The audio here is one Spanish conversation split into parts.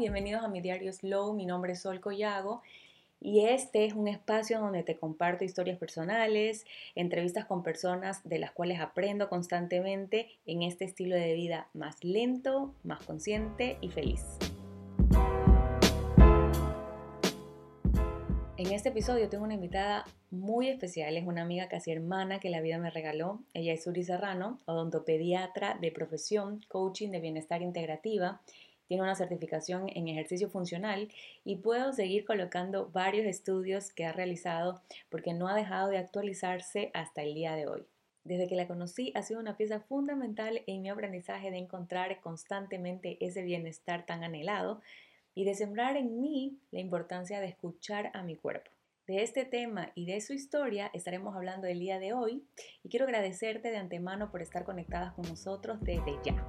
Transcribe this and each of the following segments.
bienvenidos a mi diario Slow, mi nombre es Sol Collago y este es un espacio donde te comparto historias personales, entrevistas con personas de las cuales aprendo constantemente en este estilo de vida más lento, más consciente y feliz. En este episodio tengo una invitada muy especial, es una amiga casi hermana que la vida me regaló. Ella es Suri Serrano, odontopediatra de profesión, coaching de bienestar integrativa tiene una certificación en ejercicio funcional y puedo seguir colocando varios estudios que ha realizado porque no ha dejado de actualizarse hasta el día de hoy. Desde que la conocí ha sido una pieza fundamental en mi aprendizaje de encontrar constantemente ese bienestar tan anhelado y de sembrar en mí la importancia de escuchar a mi cuerpo. De este tema y de su historia estaremos hablando el día de hoy y quiero agradecerte de antemano por estar conectadas con nosotros desde ya.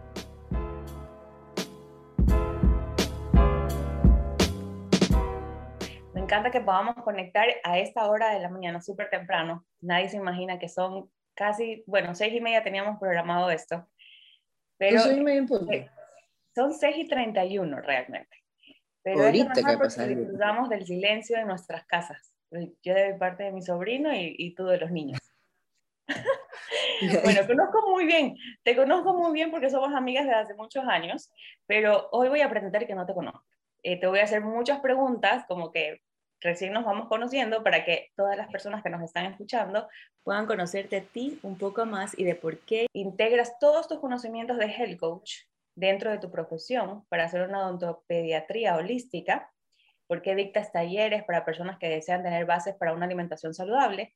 Encanta que podamos conectar a esta hora de la mañana, súper temprano. Nadie se imagina que son casi, bueno, seis y media teníamos programado esto. Pero son seis y treinta y uno realmente. Pero Ahorita es que pasa disfrutamos del silencio de nuestras casas. Yo de parte de mi sobrino y, y tú de los niños. bueno, conozco muy bien, te conozco muy bien porque somos amigas desde hace muchos años, pero hoy voy a pretender que no te conozco. Eh, te voy a hacer muchas preguntas, como que recién nos vamos conociendo para que todas las personas que nos están escuchando puedan conocerte a ti un poco más y de por qué integras todos tus conocimientos de health coach dentro de tu profesión para hacer una odontopediatría holística, por qué dictas talleres para personas que desean tener bases para una alimentación saludable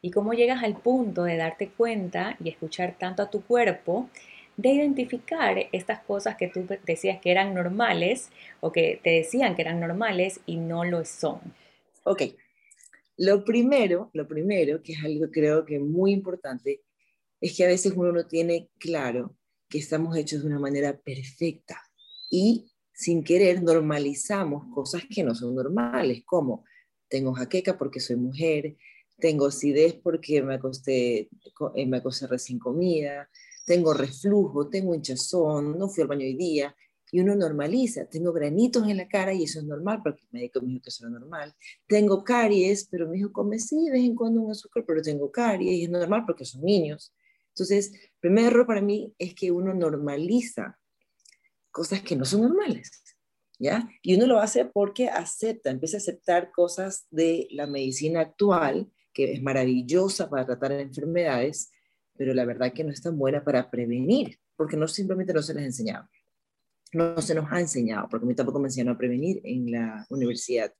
y cómo llegas al punto de darte cuenta y escuchar tanto a tu cuerpo de identificar estas cosas que tú decías que eran normales o que te decían que eran normales y no lo son. Ok, lo primero, lo primero, que es algo creo que muy importante, es que a veces uno no tiene claro que estamos hechos de una manera perfecta y sin querer normalizamos cosas que no son normales, como tengo jaqueca porque soy mujer, tengo acidez porque me acosté, eh, me acosté recién comida, tengo reflujo, tengo hinchazón, no fui al baño hoy día, y uno normaliza. Tengo granitos en la cara y eso es normal porque el médico me dijo que eso era normal. Tengo caries, pero me dijo, come sí, de vez en cuando un azúcar, pero tengo caries y es normal porque son niños. Entonces, el primer error para mí es que uno normaliza cosas que no son normales. ¿Ya? Y uno lo hace porque acepta, empieza a aceptar cosas de la medicina actual, que es maravillosa para tratar enfermedades, pero la verdad que no es tan buena para prevenir, porque no simplemente no se les enseñaba no se nos ha enseñado, porque a mí tampoco me enseñaron a prevenir en la universidad,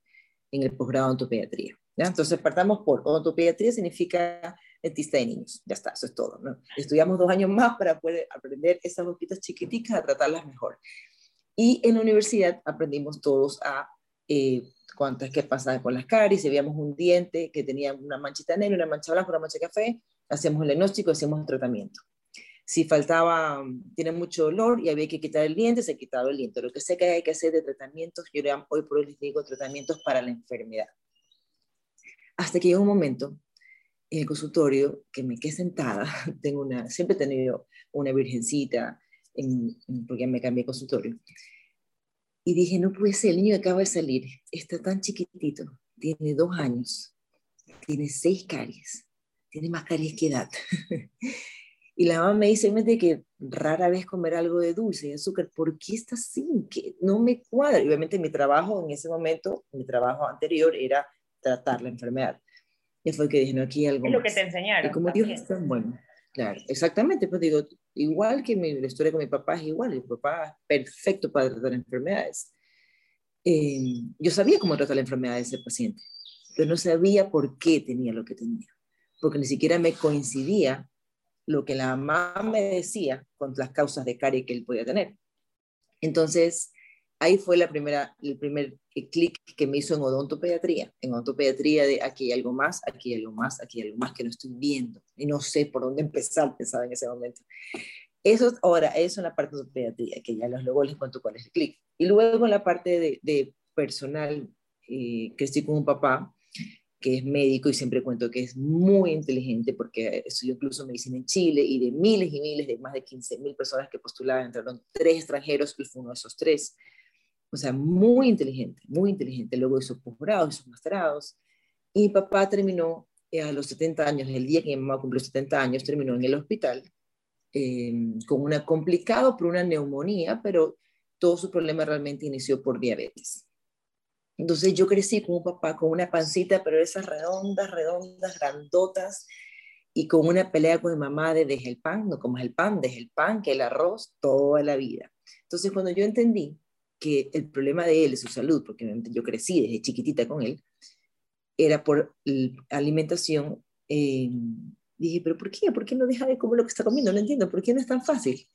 en el posgrado de ontopediatría. ¿ya? Entonces, partamos por ontopediatría significa dentista de niños. Ya está, eso es todo. ¿no? Estudiamos dos años más para poder aprender esas boquitas chiquiticas, a tratarlas mejor. Y en la universidad aprendimos todos a eh, cuántas que pasaban con las caries, si veíamos un diente que tenía una manchita negra, una mancha blanca, una mancha café, hacíamos el diagnóstico, hacíamos el tratamiento. Si faltaba, tiene mucho dolor y había que quitar el diente, se quitaba el diente. Lo que sé que hay que hacer de tratamientos, yo hoy por hoy les digo tratamientos para la enfermedad. Hasta que llegó un momento en el consultorio que me quedé sentada, tengo una, siempre he tenido una virgencita, en, porque me cambié de consultorio, y dije, no puede ser, el niño acaba de salir, está tan chiquitito, tiene dos años, tiene seis caries, tiene más caries que edad. Y la mamá me dice, de que rara vez comer algo de dulce y azúcar, ¿por qué está así? Que no me cuadra. Y obviamente mi trabajo en ese momento, mi trabajo anterior era tratar la enfermedad. Y fue que dije, no, aquí algo Es lo que te enseñaron. Y como Dios es tan bueno. Claro, exactamente. Pues digo, igual que mi, la historia con mi papá es igual. Mi papá es perfecto para tratar enfermedades. Eh, yo sabía cómo tratar la enfermedad de ese paciente, pero no sabía por qué tenía lo que tenía. Porque ni siquiera me coincidía lo que la mamá me decía con las causas de carie que él podía tener. Entonces, ahí fue la primera, el primer clic que me hizo en odontopediatría. En odontopediatría de aquí hay algo más, aquí hay algo más, aquí hay algo más que no estoy viendo y no sé por dónde empezar, pensaba en ese momento. Eso ahora, eso en la parte de odontopediatría, que ya luego les cuento cuál es el clic. Y luego en la parte de, personal, eh, estoy con un papá que es médico y siempre cuento que es muy inteligente porque estudió incluso medicina en Chile y de miles y miles, de más de 15 mil personas que postulaban, entraron tres extranjeros y fue uno de esos tres. o sea, muy inteligente, muy inteligente. Luego hizo posgrados, hizo masterados. Y mi papá terminó eh, a los 70 años, el día que mi mamá cumplió 70 años, terminó en el hospital em, con una complicado por una neumonía, pero todo su problema realmente inició por diabetes. Entonces yo crecí con un papá con una pancita, pero esas redondas, redondas, grandotas, y con una pelea con mi mamá de deje el pan, no comas el pan, deje el pan, que el arroz, toda la vida. Entonces cuando yo entendí que el problema de él su salud, porque yo crecí desde chiquitita con él, era por alimentación, eh, dije, pero ¿por qué? ¿Por qué no deja de comer lo que está comiendo? No entiendo, ¿por qué no es tan fácil?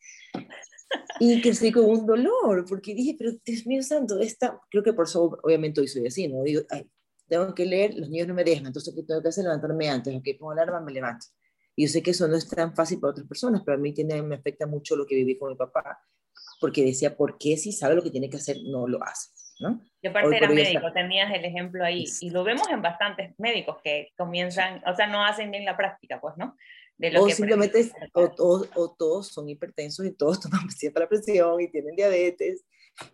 Y crecí con un dolor, porque dije, pero Dios mío santo, esta, creo que por eso obviamente hoy soy así, ¿no? Digo, ay, tengo que leer, los niños no me dejan, entonces ¿qué tengo que hacer? Levantarme antes, ok, pongo alarma, me levanto. Y yo sé que eso no es tan fácil para otras personas, pero a mí tiene, me afecta mucho lo que viví con mi papá, porque decía, ¿por qué si sabe lo que tiene que hacer no lo hace? ¿no? Y aparte era médico, tenías el ejemplo ahí, y lo vemos en bastantes médicos que comienzan, o sea, no hacen bien la práctica, pues, ¿no? De lo o simplemente, o, o, todos son hipertensos y todos toman pastillas para la presión y tienen diabetes,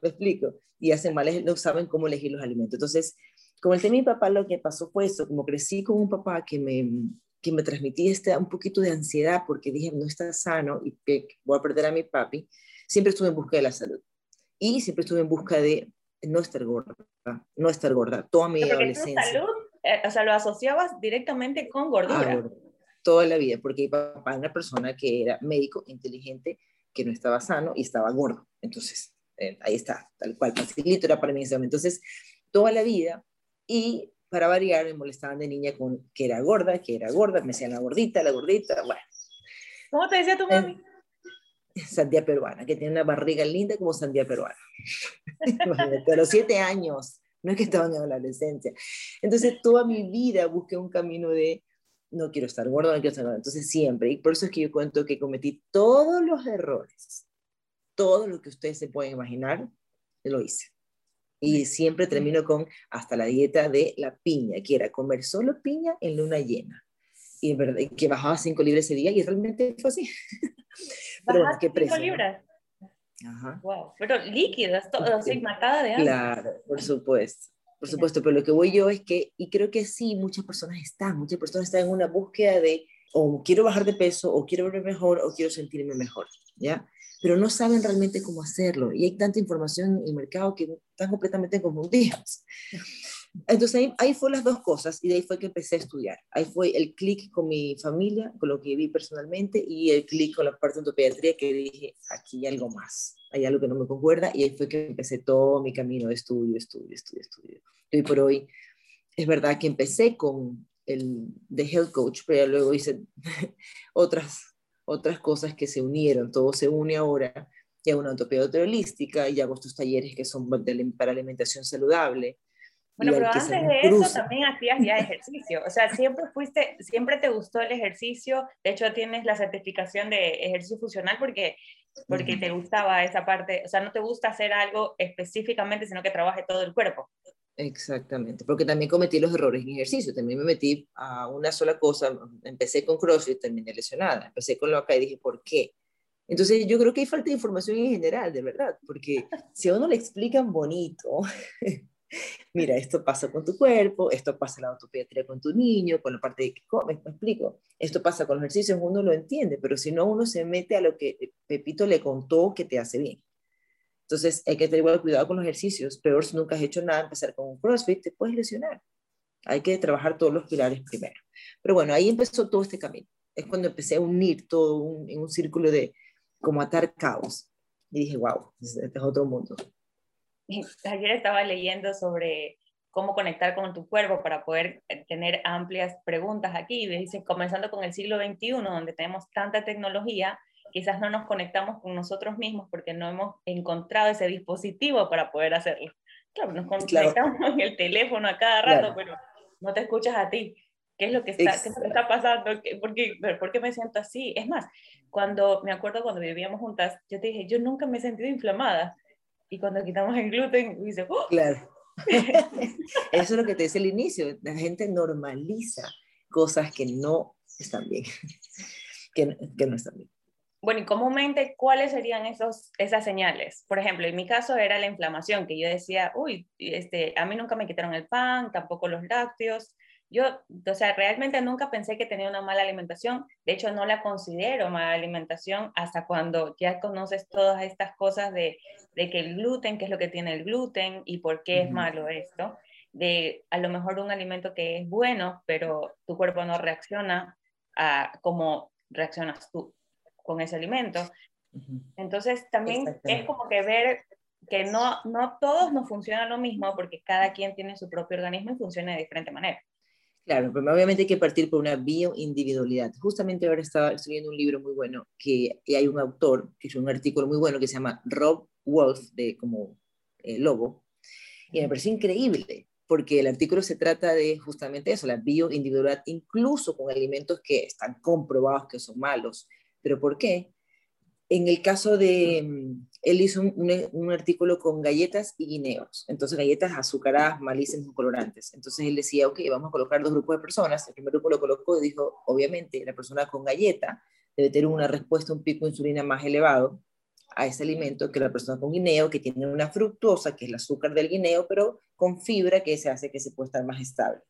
me explico, y hacen mal, no saben cómo elegir los alimentos. Entonces, como el tema de mi papá, lo que pasó fue eso, como crecí con un papá que me, que me transmitía este, un poquito de ansiedad porque dije, no está sano y que voy a perder a mi papi, siempre estuve en busca de la salud. Y siempre estuve en busca de no estar gorda, no estar gorda, toda mi adolescencia. salud, eh, o sea, lo asociabas directamente con gordura. Ah, toda la vida, porque mi papá era una persona que era médico, inteligente, que no estaba sano y estaba gordo. Entonces, eh, ahí está, tal cual, facilito era para mí Entonces, toda la vida, y para variar, me molestaban de niña con que era gorda, que era gorda, me decían la gordita, la gordita, bueno. ¿Cómo te decía tu mami? sandía peruana, que tiene una barriga linda como sandía peruana. a los siete años, no es que estaba en la adolescencia. Entonces, toda mi vida busqué un camino de no quiero estar gordo, no quiero estar gordo. Entonces, siempre, y por eso es que yo cuento que cometí todos los errores, todo lo que ustedes se pueden imaginar, lo hice. Y siempre termino con hasta la dieta de la piña, que era comer solo piña en luna llena. Y es verdad que bajaba cinco libras ese día y realmente fue así. Pero bueno, qué precio. libras. Ajá. Wow. Pero líquidas, todo, así, matada de hambre. Claro, por supuesto. Por supuesto, pero lo que voy yo es que, y creo que sí, muchas personas están, muchas personas están en una búsqueda de, o quiero bajar de peso, o quiero verme mejor, o quiero sentirme mejor, ¿ya? Pero no saben realmente cómo hacerlo. Y hay tanta información en el mercado que están completamente confundidos. Entonces ahí, ahí fue las dos cosas y de ahí fue que empecé a estudiar. Ahí fue el clic con mi familia, con lo que vi personalmente y el clic con la parte de ontopediatría que dije, aquí hay algo más, hay algo que no me concuerda y ahí fue que empecé todo mi camino de estudio, estudio, estudio, estudio. Y hoy por hoy es verdad que empecé con el de Health Coach, pero luego hice otras, otras cosas que se unieron, todo se une ahora y hago una ontopediatría holística y hago estos talleres que son para alimentación saludable bueno, pero antes de eso también hacías ya ejercicio, o sea, siempre fuiste, siempre te gustó el ejercicio, de hecho tienes la certificación de ejercicio funcional porque, porque te gustaba esa parte, o sea, no te gusta hacer algo específicamente, sino que trabaje todo el cuerpo. Exactamente, porque también cometí los errores en ejercicio, también me metí a una sola cosa, empecé con CrossFit, terminé lesionada, empecé con lo acá y dije, ¿por qué? Entonces yo creo que hay falta de información en general, de verdad, porque si a uno le explican bonito, mira, esto pasa con tu cuerpo, esto pasa en la autopediatría con tu niño, con la parte de que comes, me explico. Esto pasa con los ejercicios, uno lo entiende, pero si no, uno se mete a lo que Pepito le contó que te hace bien. Entonces, hay que tener igual cuidado con los ejercicios. Peor si nunca has hecho nada, empezar con un CrossFit, te puedes lesionar. Hay que trabajar todos los pilares primero. Pero bueno, ahí empezó todo este camino. Es cuando empecé a unir todo en un círculo de como atar caos. Y dije, wow, este es otro mundo. ayer estaba leyendo sobre cómo conectar con tu cuerpo para poder eh, tener amplias preguntas aquí. Dice, comenzando con el siglo XXI, donde tenemos tanta tecnología, quizás no nos conectamos con nosotros mismos porque no hemos encontrado ese dispositivo para poder hacerlo. Claro, nos conectamos en el teléfono a cada rato, pero no te escuchas a ti. ¿Qué es lo que está, ¿qué está pasando? ¿Por qué, ¿Por qué me siento así? Es más, cuando me acuerdo cuando vivíamos juntas, yo te dije, yo nunca me he sentido inflamada y cuando quitamos el gluten, dice, ¡Oh! Claro. Eso es lo que te dice el inicio. La gente normaliza cosas que no están bien. que, que no están bien. Bueno, y comúnmente, ¿cuáles serían esos, esas señales? Por ejemplo, en mi caso era la inflamación, que yo decía, uy, este, a mí nunca me quitaron el pan, tampoco los lácteos. Yo, o sea, realmente nunca pensé que tenía una mala alimentación. De hecho, no la considero mala alimentación hasta cuando ya conoces todas estas cosas de, de que el gluten, qué es lo que tiene el gluten y por qué es malo esto. De a lo mejor un alimento que es bueno, pero tu cuerpo no reacciona a como reaccionas tú con ese alimento. Entonces también es como que ver que no, no todos nos funciona lo mismo porque cada quien tiene su propio organismo y funciona de diferente manera. Claro, pero obviamente hay que partir por una bioindividualidad. Justamente ahora estaba escribiendo un libro muy bueno que, hay un autor que hizo un artículo muy bueno que se llama Rob Wolf, de como eh, lobo, y me pareció increíble porque el artículo se trata de justamente eso, la bioindividualidad, incluso con alimentos que están comprobados que son malos, ¿Pero por qué? En el caso de, él hizo un, artículo con galletas y guineos, entonces galletas azucaradas, malísimas, colorantes. Entonces él decía, ok, vamos a colocar dos grupos de personas. El primer grupo lo colocó y dijo, obviamente, la persona con galleta debe tener una respuesta, un pico de insulina más elevado a ese alimento que la persona con guineo, que tiene una fructosa, que es el azúcar del guineo, pero con fibra que se hace que se pueda estar más estable.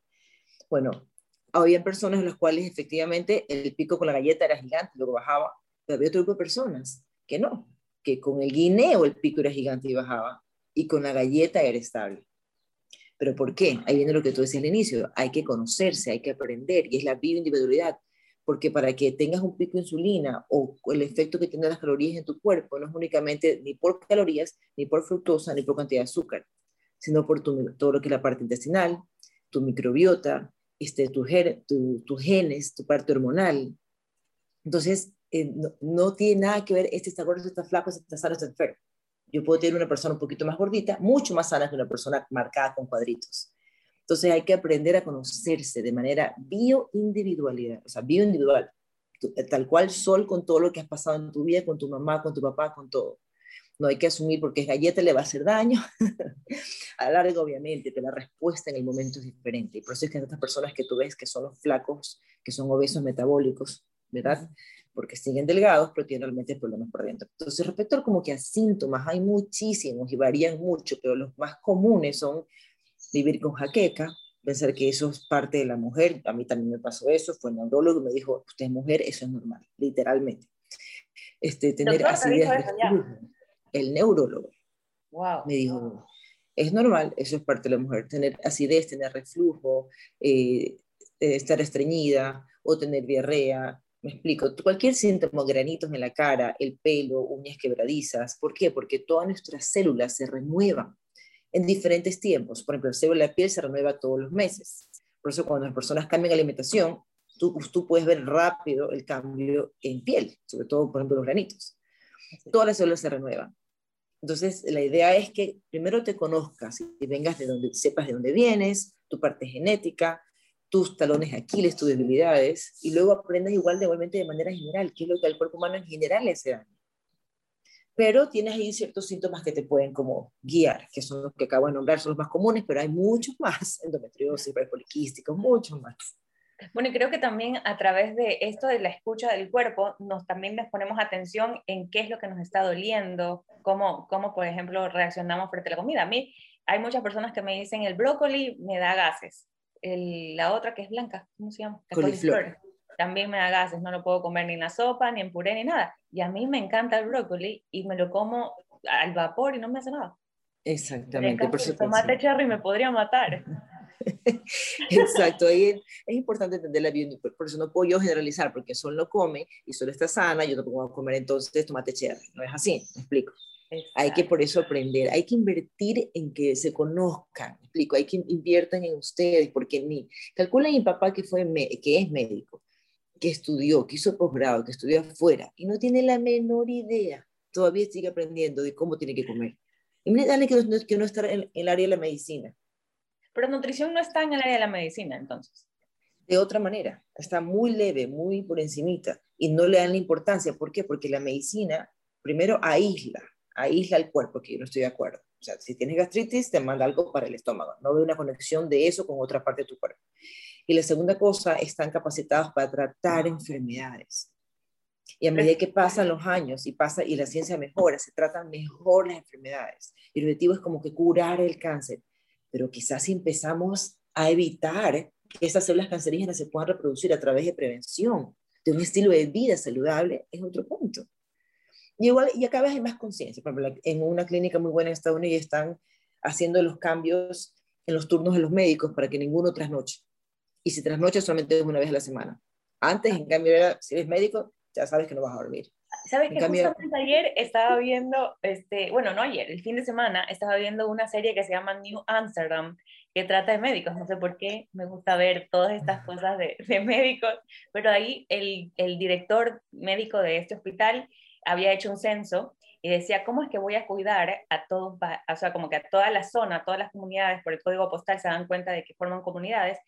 Bueno, había personas en las cuales efectivamente el pico con la galleta era gigante, luego bajaba, pero había otro grupo de personas que no, que con el guineo el pico era gigante y bajaba, y con la galleta era estable. ¿Pero por qué? Ahí viene lo que tú decías al inicio, hay que conocerse, hay que aprender, y es la bioindividualidad, porque para que tengas un pico de insulina o el efecto que tienen las calorías en tu cuerpo, no es únicamente ni por calorías, ni por fructosa, ni por cantidad de azúcar, sino por todo lo que es la parte intestinal, tu microbiota, este, tu, tus genes, tu parte hormonal. Entonces, eh, no, tiene nada que ver, este está gordo, este está flaco, este está sano, este está enfermo. Yo puedo tener una persona un poquito más gordita, mucho más sana que una persona marcada con cuadritos. Entonces hay que aprender a conocerse de manera bioindividualidad, o sea, bioindividual, tal cual sol con todo lo que has pasado en tu vida, con tu mamá, con tu papá, con todo no hay que asumir porque es galleta le va a hacer daño. a largo, obviamente, pero la respuesta en el momento es diferente. Y por eso es que estas personas que tú ves que son los flacos, que son obesos metabólicos, ¿verdad? Porque siguen delgados, pero tienen realmente problemas por dentro. Entonces, respecto a como que a síntomas, hay muchísimos y varían mucho, pero los más comunes son vivir con jaqueca, pensar que eso es parte de la mujer. A mí también me pasó eso, fue el neurólogo y me dijo, usted es mujer, eso es normal, literalmente. Este, tener acidez el neurólogo. Me dijo, es normal, eso es parte de la mujer, tener acidez, tener reflujo, eh, eh, estar estreñida o tener diarrea. Me explico, cualquier síntoma, granitos en la cara, el pelo, uñas quebradizas. ¿Por qué? Porque todas nuestras células se renuevan en diferentes tiempos. Por ejemplo, el célula de la piel se renueva todos los meses. Por eso cuando las personas cambian alimentación, tú, tú puedes ver rápido el cambio en piel, sobre todo, por ejemplo, los granitos. Todas las células se renuevan. Entonces, la idea es que primero te conozcas y vengas de donde sepas de dónde vienes, tu parte genética, tus talones Aquiles, tus debilidades, y luego aprendas igual de, igualmente de manera general, qué es lo que al cuerpo humano en general le hace daño. Pero tienes ahí ciertos síntomas que te pueden como guiar, que son los que acabo de nombrar, son los más comunes, pero hay muchos más, endometriosis, poliquísticos, muchos más. Bueno, y creo que también a través de esto de la escucha del cuerpo, nos también nos ponemos atención en qué es lo que nos está doliendo, cómo, cómo por ejemplo, reaccionamos frente a la comida. A mí hay muchas personas que me dicen, el brócoli me da gases. La otra que es blanca, ¿cómo se llama? Coliflor. También me da gases, no lo puedo comer ni en la sopa, ni en puré, ni nada. Y a mí me encanta el brócoli y me lo como al vapor y no me hace nada. Exactamente. Por el tomate cherry me podría matar. Exacto, ahí es, importante entender la bioindividualidad, por eso no puedo yo generalizar, porque Sol no come y Sol está sana, yo no puedo comer entonces tomate cherry, no es así, me explico. Hay que por eso aprender, hay que invertir en que se conozcan, me explico, hay que inviertan en ustedes, porque ni, calcula mi papá que, fue, que es médico, que estudió, que hizo posgrado, que estudió afuera, y no tiene la menor idea, todavía sigue aprendiendo de cómo tiene que comer. Y dale que no, que no está en el área de la medicina pero nutrición no está en el área de la medicina, entonces. De otra manera, está muy leve, muy por encimita, y no le dan la importancia. ¿Por qué? Porque la medicina, primero, aísla, aísla el cuerpo, que yo no estoy de acuerdo. O sea, si tienes gastritis, te manda algo para el estómago. No ve una conexión de eso con otra parte de tu cuerpo. Y la segunda cosa, están capacitados para tratar enfermedades. Y a medida que pasan los años y, pasa, y la ciencia mejora, se tratan mejor las enfermedades. Y el objetivo es como que curar el cáncer. Pero quizás si empezamos a evitar que esas células cancerígenas se puedan reproducir a través de prevención, de un estilo de vida saludable, es otro punto. Y, igual, y acá hay más conciencia. Por ejemplo, en una clínica muy buena en Estados Unidos están haciendo los cambios en los turnos de los médicos para que ninguno trasnoche. Y si trasnoche solamente es una vez a la semana. Antes, en cambio, era, si eres médico, ya sabes que no vas a dormir. ¿Sabes que justamente ayer estaba viendo, este, bueno, no ayer, el fin de semana, estaba viendo una serie que se llama New Amsterdam, que trata de médicos. No sé por qué me gusta ver todas estas cosas de, de médicos, pero ahí el, el, director médico de este hospital había hecho un censo y decía, ¿cómo es que voy a cuidar a todos, o sea, como que a toda la zona, a todas las comunidades, por el código postal se dan cuenta de que forman comunidades,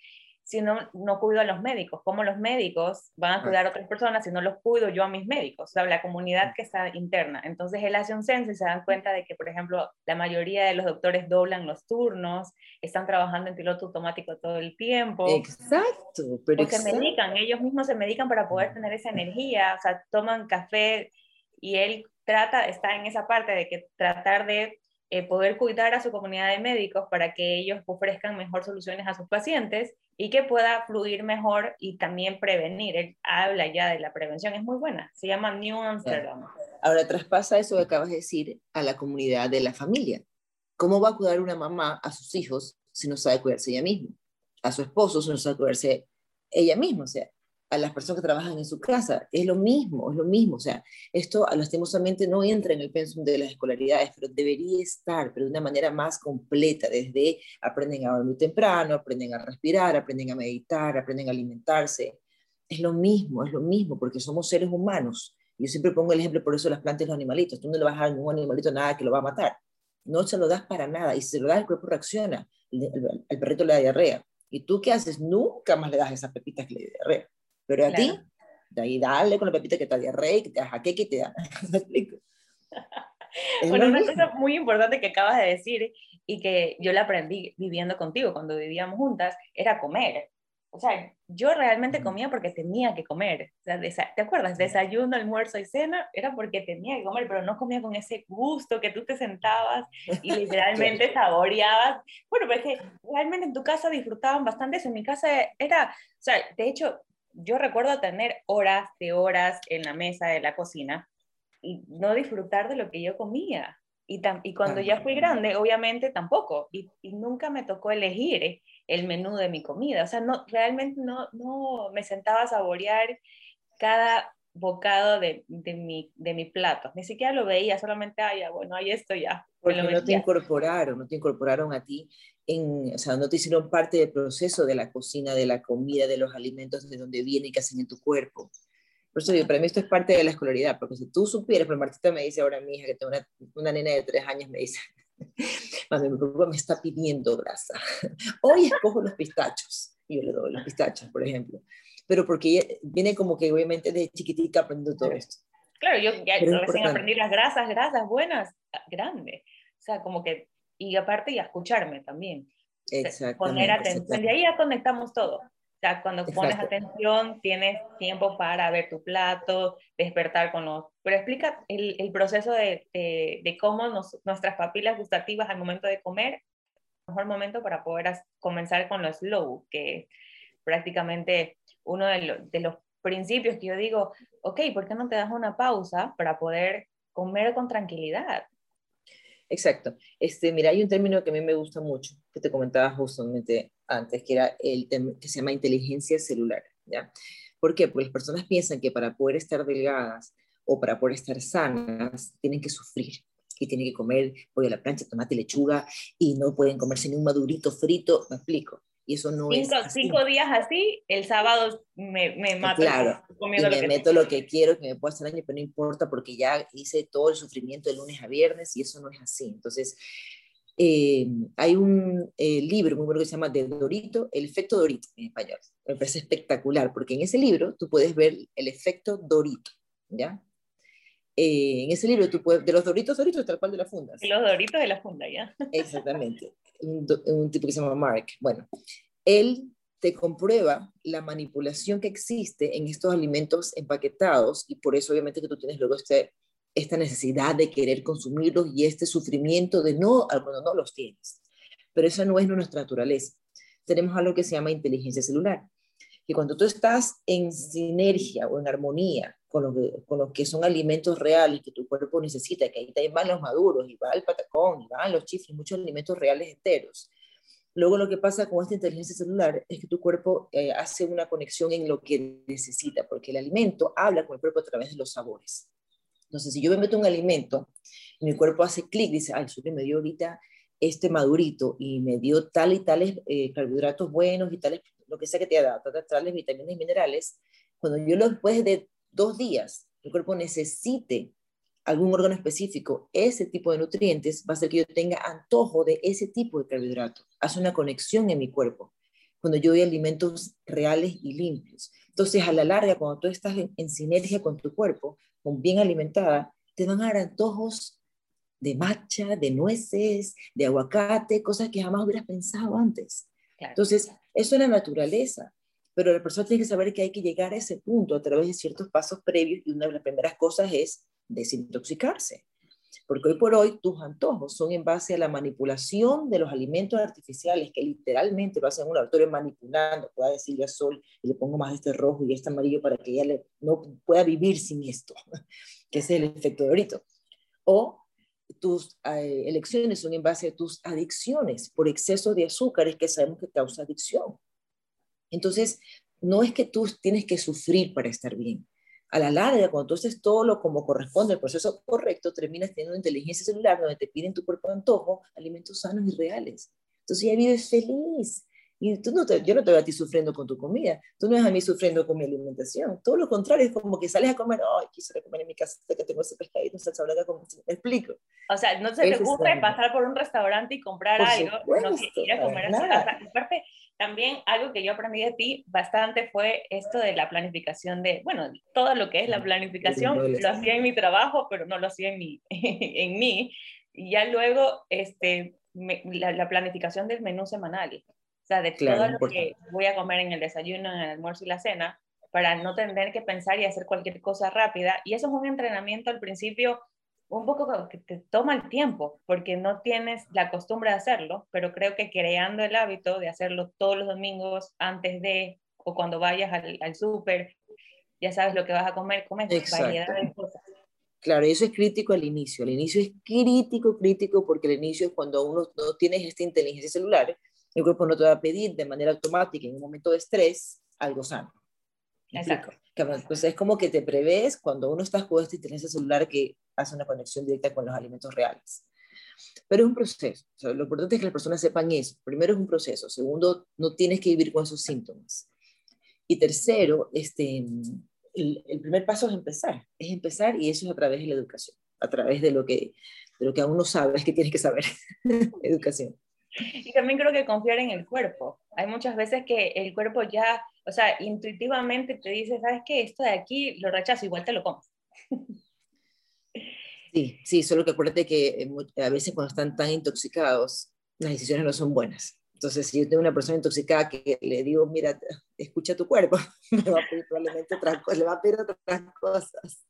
si no, no cuido a los médicos? ¿Cómo los médicos van a cuidar a otras personas si no los cuido yo a mis médicos? O sea, la comunidad que está interna. Entonces él hace un censo y se dan cuenta de que, por ejemplo, la mayoría de los doctores doblan los turnos, están trabajando en piloto automático todo el tiempo. Exacto, pero se medican, ellos mismos se medican para poder tener esa energía, o sea, toman café y él trata, está en esa parte de que tratar de eh, poder cuidar a su comunidad de médicos para que ellos ofrezcan mejor soluciones a sus pacientes y que pueda fluir mejor y también prevenir. Él habla ya de la prevención, es muy buena, se llama New Amsterdam. Ahora traspasa eso que acabas de decir a la comunidad de la familia. ¿Cómo va a cuidar una mamá a sus hijos si no sabe cuidarse ella misma? A su esposo si no sabe cuidarse ella misma. O sea, a las personas que trabajan en su casa. Es lo mismo, es lo mismo. O sea, esto lastimosamente no entra en el pensum de las escolaridades, pero debería estar, pero de una manera más completa, desde aprenden a dormir temprano, aprenden a respirar, aprenden a meditar, aprenden a alimentarse. Es lo mismo, es lo mismo, porque somos seres humanos. Yo siempre pongo el ejemplo por eso las plantas y los animalitos. Tú no le vas a dar un animalito nada que lo va a matar. No se lo das para nada. Y si se lo das, el cuerpo reacciona. El, perrito le da diarrea. ¿Y tú qué haces? Nunca más le das esas pepitas que le da diarrea. Pero a ti, de ahí dale con la pepita que te da rey, que te da jaque, que te da. bueno, una cosa muy importante que acabas de decir y que yo la aprendí viviendo contigo cuando vivíamos juntas era comer. O sea, yo realmente comía porque tenía que comer. O sea, ¿Te acuerdas? Desayuno, almuerzo y cena era porque tenía que comer, pero no comía con ese gusto que tú te sentabas y literalmente saboreabas. Bueno, pero es que realmente en tu casa disfrutaban bastante eso. En mi casa era, o sea, de hecho, yo recuerdo tener horas de horas en la mesa de la cocina y no disfrutar de lo que yo comía. Y, y cuando ya fui grande, obviamente tampoco. Y, nunca me tocó elegir el menú de mi comida. O sea, no, realmente no, no me sentaba a saborear cada bocado de, de, mi, de mi plato. Ni siquiera lo veía, solamente, ah, ya, bueno, ahí esto ya. Porque no te incorporaron, no te incorporaron a ti o sea, no te hicieron parte del proceso de la cocina, de la comida, de los alimentos, de dónde vienen y qué hacen en tu cuerpo. Por eso digo, para mí esto es parte de la escolaridad, porque si tú supieras, pero Martita me dice ahora, mi hija, que tengo una, una nena de tres años, me dice, Mami, mi papá me está pidiendo grasa. Hoy escojo los pistachos. Y yo le doy los pistachos, por ejemplo. Pero porque viene como que obviamente de chiquitica aprendiendo todo esto. Claro, yo ya recién aprendí las grasas, grasas buenas, grandes. O sea, como que y aparte y a escucharme también. Poner atención. De ahí ya conectamos todo. O sea, cuando pones atención, tienes tiempo para ver tu plato, despertar con los... Pero explica el, el proceso de, de, cómo nos, nuestras papilas gustativas al momento de comer, mejor momento para poder comenzar con lo slow, que prácticamente uno de, de los principios que yo digo, ok, ¿por qué no te das una pausa para poder comer con tranquilidad? Exacto. Este, mira, hay un término que a mí me gusta mucho, que te comentaba justamente antes, que era el que se llama inteligencia celular, ¿ya? ¿Por qué? Porque las personas piensan que para poder estar delgadas o para poder estar sanas, tienen que sufrir y tienen que comer pollo a la plancha, tomate, lechuga y no pueden comerse ni un madurito frito, me explico. Y eso no cinco, es. Cinco días así, el sábado me, me mato. Claro, y me meto lo que quiero, que me pueda hacer daño, pero no importa porque ya hice todo el sufrimiento de lunes a viernes y eso no es así. Entonces, eh, hay un eh, libro muy bueno que se llama De Dorito, el efecto Dorito en español. Me parece espectacular porque en ese libro tú puedes ver el efecto Dorito, ¿ya? Eh, en ese libro tú puedes, de los Doritos, Doritos, tal cual de la funda. Los Doritos de la funda, ya. Exactamente un, tipo que se llama Mark. Bueno, él te comprueba la manipulación que existe en estos alimentos empaquetados y por eso obviamente que tú tienes luego este, esta necesidad de querer consumirlos y este sufrimiento de no, cuando no los tienes. Pero eso no es nuestra naturaleza. Tenemos algo que se llama inteligencia celular, que cuando tú estás en sinergia o en armonía con lo que, con lo que son alimentos reales que tu cuerpo necesita, que ahí van los maduros, y va el patacón, y van los chifles, muchos alimentos reales enteros, Luego lo que pasa con esta inteligencia celular es que tu cuerpo eh, hace una conexión en lo que necesita, porque el alimento habla con el cuerpo a través de los sabores. Entonces, si yo me meto un alimento mi cuerpo hace clic, dice, ay, que me dio ahorita este madurito y me dio tal y tales eh, carbohidratos buenos y tales, lo que sea que te ha dado, tales vitaminas y minerales, cuando yo lo después de dos días, el cuerpo necesite algún órgano específico ese tipo de nutrientes, va a hacer que yo tenga antojo de ese tipo de carbohidrato. Hace una conexión en mi cuerpo cuando yo doy alimentos reales y limpios. Entonces, a la larga, cuando tú estás en, sinergia con tu cuerpo, con bien alimentada, te van a dar antojos de matcha, de nueces, de aguacate, cosas que jamás hubieras pensado antes. Entonces, eso es la naturaleza, pero la persona tiene que saber que hay que llegar a ese punto a través de ciertos pasos previos y una de las primeras cosas es desintoxicarse. Porque hoy por hoy tus antojos son en base a la manipulación de los alimentos artificiales que literalmente lo hacen un laboratorio manipulando, pueda decirle a Sol y le pongo más este rojo y este amarillo para que ella no pueda vivir sin esto, que es el efecto de ahorita. O tus eh, elecciones son en base a tus adicciones por exceso de azúcares que sabemos que causa adicción. Entonces, no es que tú tienes que sufrir para estar bien, a la larga, cuando tú haces todo lo como corresponde, el proceso correcto, terminas teniendo inteligencia celular donde te piden tu cuerpo de antojo alimentos sanos y reales. Entonces ya vives feliz. Y tú no te, yo no te veo a ti sufriendo con tu comida, tú no ves a mí sufriendo con mi alimentación. Todo lo contrario, es como que sales a comer, ay, quisiera comer en mi casa que tengo ese pescadito, salsa blanca, me explico. O sea, no se te ocurre pasar por un restaurante y comprar algo, no ir a comer así. Aparte, también algo que yo aprendí de ti bastante fue esto de la planificación de, bueno, todo lo que es la planificación lo hacía en mi trabajo, pero no lo hacía en mí. en mí. Y ya luego, este, la, planificación del menú semanal, o sea, de todo lo que voy a comer en el desayuno, en el almuerzo y la cena, para no tener que pensar y hacer cualquier cosa rápida. Y eso es un entrenamiento al principio un poco que te toma el tiempo, porque no tienes la costumbre de hacerlo, pero creo que creando el hábito de hacerlo todos los domingos antes de o cuando vayas al, al súper, ya sabes lo que vas a comer, comes variedad de cosas. Claro, eso es crítico al inicio. Al inicio es crítico, crítico, porque el inicio es cuando uno no tienes esta inteligencia celular, el cuerpo no te va a pedir de manera automática en un momento de estrés algo sano. Exacto. Pues es como que te prevés cuando uno está con esta inteligencia celular que hace una conexión directa con los alimentos reales. Pero es un proceso. lo importante es que las personas sepan eso. Primero es un proceso. Segundo, no tienes que vivir con esos síntomas. Y tercero, este, el, el, primer paso es empezar. Es empezar y eso es a través de la educación, a través de lo que, de lo que aún no sabes que tienes que saber. educación. Y también creo que confiar en el cuerpo. Hay muchas veces que el cuerpo ya, o sea, intuitivamente te dice, ¿sabes qué? Esto de aquí lo rechazo, igual te lo comes. Sí, sí, solo que acuérdate que eh, a veces cuando están tan intoxicados, las decisiones no son buenas. Entonces, si yo tengo una persona intoxicada que le digo, mira, escucha tu cuerpo, me va a pedir probablemente otras cosas, le va a pedir otras cosas.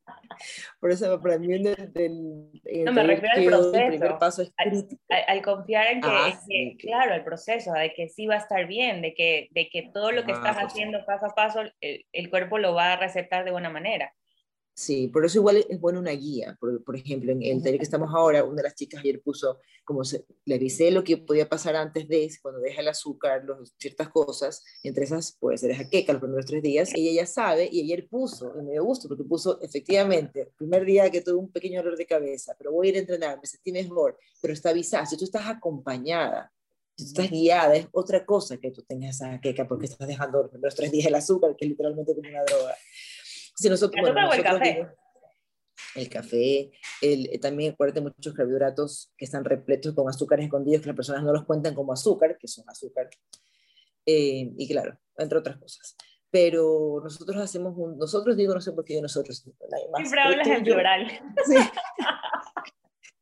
Por eso, para mí, el, el, no, me refiero al proceso. El primer paso es crítico. Al, confiar en que, ah, claro, el proceso, de que sí va a estar bien, de que, de que todo lo que ah, estás haciendo paso a paso, el, el cuerpo lo va a receptar de buena manera. Sí, por eso igual es bueno una guía. Por, por ejemplo, en el taller que estamos ahora, una de las chicas ayer puso, como se, le avisé lo que podía pasar antes de, cuando deja el azúcar, los, ciertas cosas, entre esas puede ser jaqueca los primeros tres días, ella ya sabe, y ayer puso, y me dio gusto, porque puso efectivamente, el primer día que tuve un pequeño dolor de cabeza, pero voy a ir a entrenar, me sentí mejor, pero está avisada, si tú estás acompañada, si tú estás guiada, es otra cosa que tú tengas esa jaqueca porque estás dejando los primeros tres días el azúcar, que es literalmente como una droga. Si nosotros, bueno, el café. el café, el, eh, también acuérdate muchos carbohidratos que están repletos con azúcares escondidos que las personas no los cuentan como azúcar, que son azúcar. Eh, y claro, entre otras cosas. Pero nosotros hacemos un, nosotros digo, no sé por qué nosotros, nadie más. Siempre hablas en plural. Sí.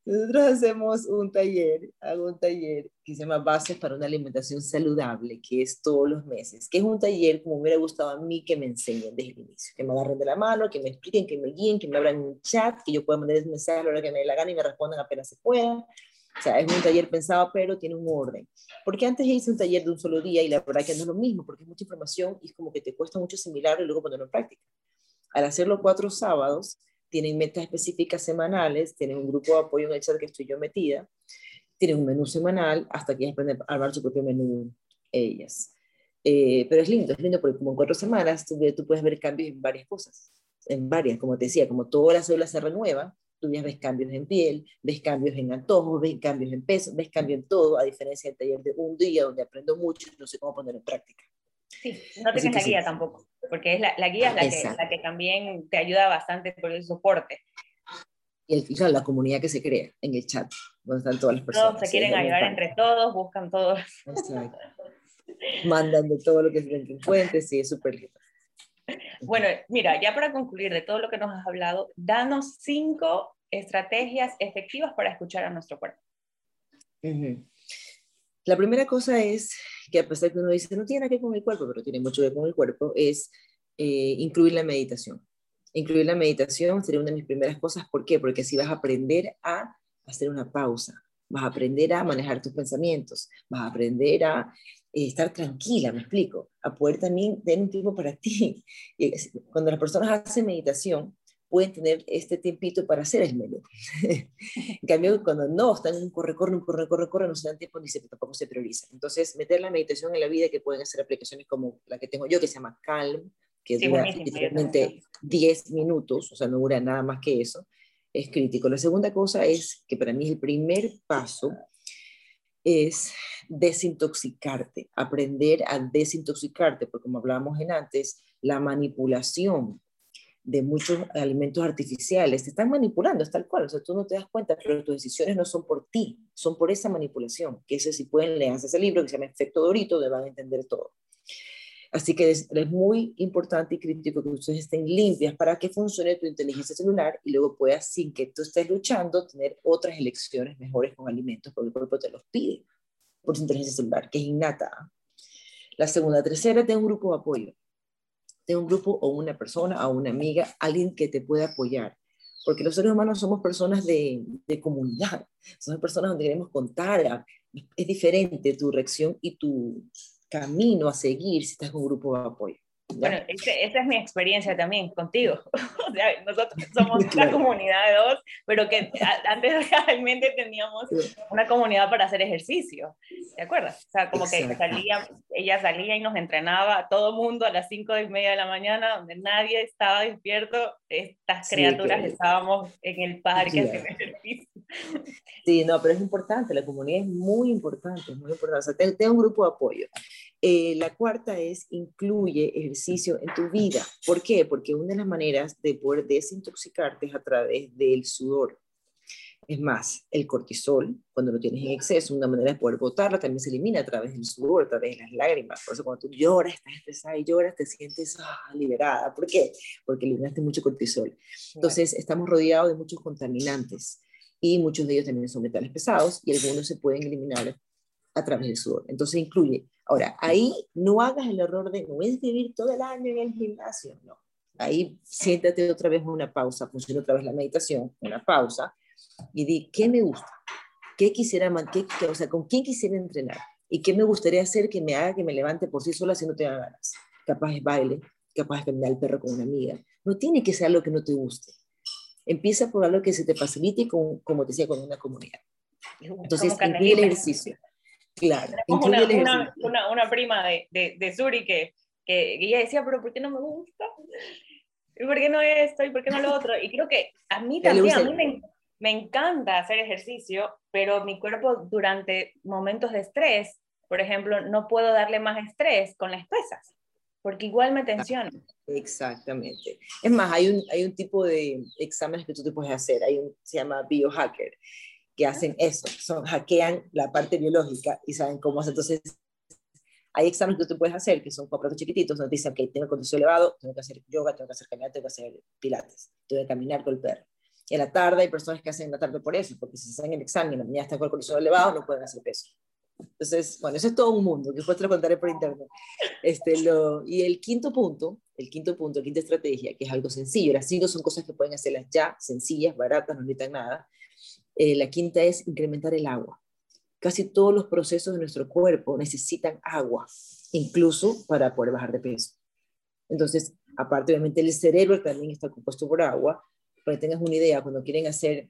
Nosotros hacemos un taller, hago un taller que se llama Bases para una alimentación saludable, que es todos los meses, que es un taller como me hubiera gustado a mí que me enseñen desde el inicio, que me agarren de la mano, que me expliquen, que me guíen, que me abran un chat, que yo pueda mandar ese mensaje a la hora que me dé la gana y me respondan apenas se pueda. O sea, es un taller pensado, pero tiene un orden. Porque antes hice un taller de un solo día y la verdad que no es lo mismo, porque es mucha información y es como que te cuesta mucho asimilarlo y luego ponerlo en práctica. Al hacerlo cuatro sábados, tienen metas específicas semanales, tienen un grupo de apoyo en el chat que estoy yo metida, tienen un menú semanal hasta que aprenden a armar su propio menú ellas. Eh, pero es lindo, es lindo porque como en cuatro semanas tú, tú, puedes ver cambios en varias cosas, en varias, como te decía, como todas las células se renuevan, tú ya ves cambios en piel, ves cambios en antojos, ves cambios en peso, ves cambios en todo, a diferencia del taller de un día donde aprendo mucho y no sé cómo ponerlo en práctica. Sí, no tienes la guía tampoco, porque es la, la guía es la que, la que, también te ayuda bastante por el soporte. Y el, claro, la comunidad que se crea en el chat, donde están todas las personas. Todos se quieren ayudar entre todos, buscan todos. Mandan de todo lo que se encuentre, sí, es súper lindo. Bueno, mira, ya para concluir de todo lo que nos has hablado, danos cinco estrategias efectivas para escuchar a nuestro cuerpo. La primera cosa es que a pesar que uno dice no tiene nada que ver con el cuerpo, pero tiene mucho que ver con el cuerpo, es eh, incluir la meditación. Incluir la meditación sería una de mis primeras cosas. ¿Por qué? Porque así vas a aprender a hacer una pausa, vas a aprender a manejar tus pensamientos, vas a aprender a eh, estar tranquila, me explico, a poder también tener un tiempo para ti. Cuando las personas hacen meditación, pueden tener este tiempito para hacer el menú. en cambio, cuando no, están en un corre, corre, un corre, corre, corre, no se dan tiempo ni se, tampoco se prioriza. Entonces, meter la meditación en la vida, que pueden ser aplicaciones como la que tengo yo, que se llama Calm, que dura literalmente 10 minutos, o sea, no dura nada más que eso, es crítico. La segunda cosa es que para mí el primer paso es desintoxicarte, aprender a desintoxicarte, porque como hablábamos en antes, la manipulación de muchos alimentos artificiales, te están manipulando, es tal cual, o sea, tú no te das cuenta, pero tus decisiones no son por ti, son por esa manipulación, que ese si pueden leer ese libro que se llama Efecto Dorito, donde van a entender todo. Así que es, es, muy importante y crítico que ustedes estén limpias para que funcione tu inteligencia celular y luego puedas, sin que tú estés luchando, tener otras elecciones mejores con alimentos, porque el cuerpo te los pide por su inteligencia celular, que es innata. La segunda, tercera, ten un grupo de apoyo de un grupo o una persona o una amiga, alguien que te pueda apoyar. Porque los seres humanos somos personas de, de comunidad, somos personas donde queremos contar. Es diferente tu reacción y tu camino a seguir si estás con un grupo de apoyo. Bueno, esa es mi experiencia también contigo. o sea, nosotros somos una comunidad de dos, pero que antes realmente teníamos una comunidad para hacer ejercicio. ¿Te acuerdas? O sea, como que salía, ella salía y nos entrenaba todo mundo a las cinco y media de la mañana, donde nadie estaba despierto. Estas criaturas estábamos en el parque haciendo ejercicio. Sí, no, pero es importante, la comunidad es muy importante, es muy importante. O sea, ten, un grupo de apoyo. Eh, la cuarta es incluye ejercicio en tu vida. ¿Por qué? Porque una de las maneras de poder desintoxicarte es a través del sudor. Es más, el cortisol, cuando lo tienes en exceso, una manera de poder botarlo también se elimina a través del sudor, a través de las lágrimas. Por eso cuando tú lloras, estás estresada y lloras, te sientes ah, liberada. ¿Por qué? Porque eliminaste mucho cortisol. Entonces, estamos rodeados de muchos contaminantes y muchos de ellos también son metales pesados y algunos se pueden eliminar a través del sudor. Entonces incluye. Ahora, ahí no hagas el error de no es vivir todo el año en el gimnasio, no. Ahí siéntate otra vez una pausa, funciona otra vez la meditación, una pausa y di qué me gusta, qué quisiera, qué, qué, o sea, con quién quisiera entrenar y qué me gustaría hacer que me haga que me levante por sí sola si no tenga ganas. Capaz es baile, capaz es caminar al perro con una amiga. No tiene que ser algo que no te guste. Empieza por algo que se te facilite con, como te decía, con una comunidad. Entonces, incluye el ejercicio. Claro. Una, una, una, una, prima de, de, de Suri que, que, ella decía, pero ¿por qué no me gusta? ¿Y por qué no esto? ¿Y por qué no lo otro? Y creo que a mí también, a mí me, me encanta hacer ejercicio, pero mi cuerpo durante momentos de estrés, por ejemplo, no puedo darle más estrés con las pesas porque igual me tensiona. Exactamente. Es más, hay un, hay un tipo de exámenes que tú te puedes hacer, hay un, se llama biohacker, que hacen eso, son, hackean la parte biológica y saben cómo hacer. Entonces, hay exámenes que tú puedes hacer, que son cuatro chiquititos, donde dicen, ok, tengo condición elevado, tengo que hacer yoga, tengo que hacer caminata, tengo que hacer pilates, tengo que caminar con el perro. Y a la tarde hay personas que hacen la tarde por eso, porque si se hacen el examen y la mañana están con el cortisol elevado, no pueden hacer peso. Entonces, bueno, eso es todo un mundo, que después te lo contaré por internet. Este, lo, y el quinto punto, el quinto punto, la quinta estrategia, que es algo sencillo, las cinco son cosas que pueden hacerlas ya, sencillas, baratas, no necesitan nada. Eh, la quinta es incrementar el agua. Casi todos los procesos de nuestro cuerpo necesitan agua, incluso para poder bajar de peso. Entonces, aparte, obviamente, el cerebro también está compuesto por agua. Para que tengas una idea, cuando quieren hacer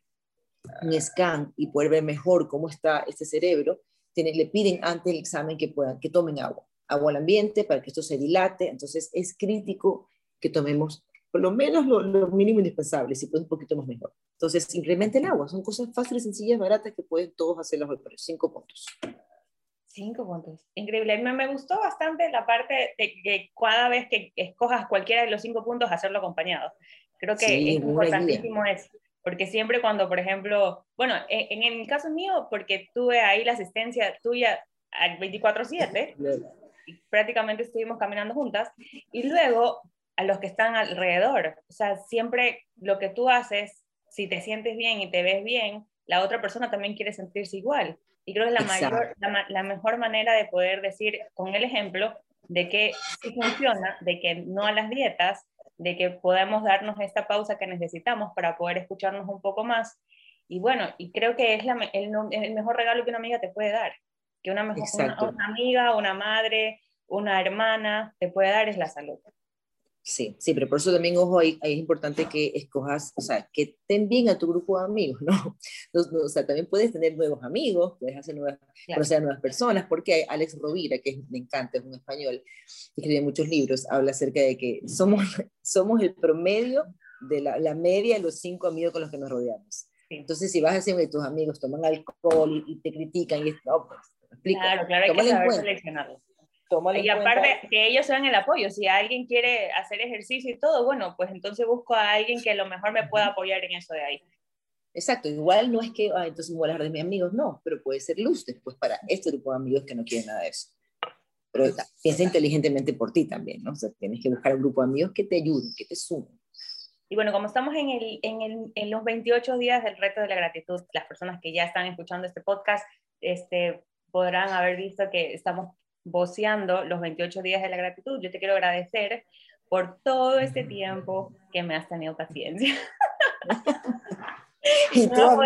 un scan y poder ver mejor cómo está este cerebro, tienen, le piden antes del examen que, puedan, que tomen agua, agua al ambiente para que esto se dilate. Entonces, es crítico que tomemos por lo menos lo, lo mínimo indispensable, si puede un poquito más mejor. Entonces, incremente el agua. Son cosas fáciles, sencillas, baratas que pueden todos hacerlas hoy, pero cinco puntos. Cinco puntos. Increíble. Me, me gustó bastante la parte de que cada vez que escojas cualquiera de los cinco puntos, hacerlo acompañado. Creo que es importantísimo eso. Porque siempre cuando, por ejemplo, bueno, en, en, el caso mío, porque tuve ahí la asistencia tuya al 24/7, prácticamente estuvimos caminando juntas, y luego a los que están alrededor. O sea, siempre lo que tú haces, si te sientes bien y te ves bien, la otra persona también quiere sentirse igual. Y creo que es la, mayor, la, mejor manera de poder decir con el ejemplo de que sí funciona, de que no a las dietas, de que podemos darnos esta pausa que necesitamos para poder escucharnos un poco más. Y bueno, y creo que es la, el, el, mejor regalo que una amiga te puede dar, que una, mejor, una, una amiga, una madre, una hermana te puede dar es la salud. Sí, sí, pero por eso también, ojo, ahí, es importante que escojas, o sea, que estén bien a tu grupo de amigos, ¿no? O sea, también puedes tener nuevos amigos, puedes hacer nuevas, conocer a nuevas personas, porque Alex Rovira, que me encanta, es un español, escribe muchos libros, habla acerca de que somos, somos el promedio de la, la media de los cinco amigos con los que nos rodeamos. Entonces, si vas a decir que tus amigos toman alcohol y, te critican, y no, pues, explica, claro, claro, hay que saber seleccionarlos y aparte que ellos sean el apoyo, si alguien quiere hacer ejercicio y todo, bueno, pues entonces busco a alguien que a lo mejor me pueda apoyar en eso de ahí. Exacto, igual no es que, ah, entonces me voy a hablar de mis amigos, no, pero puede ser luz después para este grupo de amigos que no quieren nada de eso. Pero piensa inteligentemente por ti también, ¿no? O sea, tienes que buscar un grupo de amigos que te ayuden, que te sumen. Y bueno, como estamos en, el, en, el, en los 28 días del reto de la gratitud, las personas que ya están escuchando este podcast este, podrán haber visto que estamos voceando los 28 días de la gratitud. Yo te quiero agradecer por todo este tiempo que me has tenido paciencia. y tú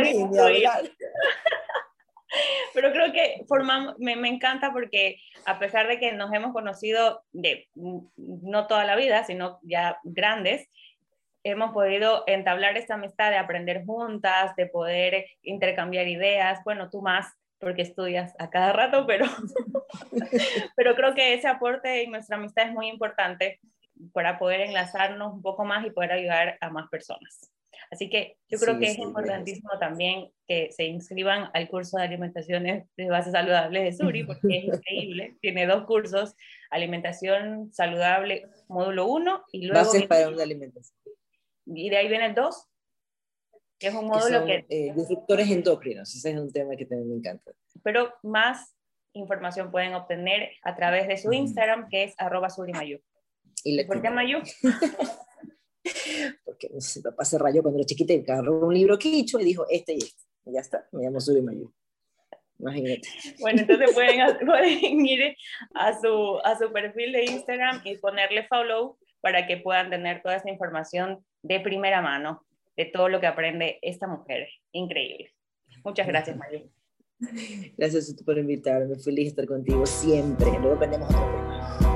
Pero creo que formamos, me, me, encanta porque a pesar de que nos hemos conocido de no toda la vida, sino ya grandes, hemos podido entablar esta amistad de aprender juntas, de poder intercambiar ideas, bueno, tú más, porque estudias a cada rato, pero, pero creo que ese aporte en nuestra amistad es muy importante para poder enlazarnos un poco más y poder ayudar a más personas. Así que yo creo que es importantísimo también que se inscriban al curso de alimentaciones de bases saludables de Suri, porque es increíble. Tiene dos cursos, alimentación saludable, módulo 1 y luego... Bases para una alimentación. Y de ahí vienen dos, que es un módulo que... Eh, disruptores endocrinos, ese es un tema que también me encanta. Pero más información pueden obtener a través de su Instagram, que es arroba surimayu. ¿Y ¿Por qué Mayu? Porque mi papá se rayó cuando era chiquita y agarró un libro quicho y dijo este y este. Y ya está, me llamo Surimayu. Imagínate. Bueno, entonces pueden, pueden ir a su, a su perfil de Instagram y ponerle follow para que puedan tener toda esa información de primera mano de todo lo que aprende esta mujer. Increíble. Muchas gracias, María. Gracias a por invitarme. Feliz de estar contigo siempre. Luego aprendemos otro tema.